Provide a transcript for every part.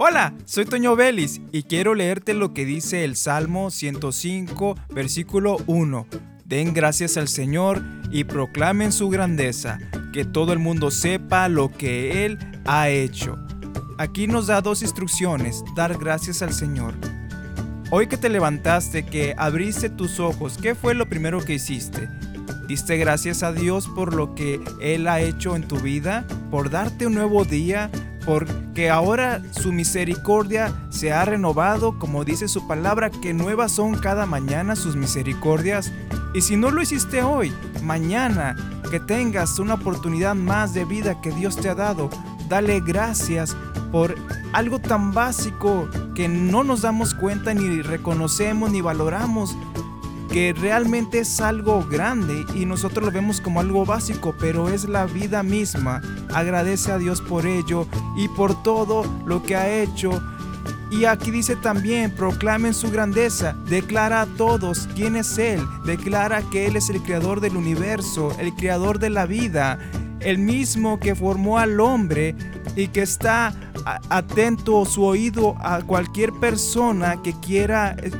Hola, soy Toño Vélez y quiero leerte lo que dice el Salmo 105, versículo 1. Den gracias al Señor y proclamen su grandeza, que todo el mundo sepa lo que Él ha hecho. Aquí nos da dos instrucciones, dar gracias al Señor. Hoy que te levantaste, que abriste tus ojos, ¿qué fue lo primero que hiciste? ¿Diste gracias a Dios por lo que Él ha hecho en tu vida? ¿Por darte un nuevo día? Porque ahora su misericordia se ha renovado, como dice su palabra, que nuevas son cada mañana sus misericordias. Y si no lo hiciste hoy, mañana, que tengas una oportunidad más de vida que Dios te ha dado, dale gracias por algo tan básico que no nos damos cuenta ni reconocemos ni valoramos que realmente es algo grande y nosotros lo vemos como algo básico, pero es la vida misma. Agradece a Dios por ello y por todo lo que ha hecho. Y aquí dice también, proclamen su grandeza, declara a todos quién es Él, declara que Él es el creador del universo, el creador de la vida, el mismo que formó al hombre y que está atento su oído a cualquier persona que quiera eh,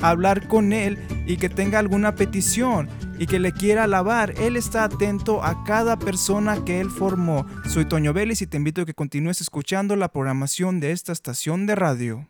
hablar con Él y que tenga alguna petición y que le quiera alabar. Él está atento a cada persona que Él formó. Soy Toño Vélez y te invito a que continúes escuchando la programación de esta estación de radio.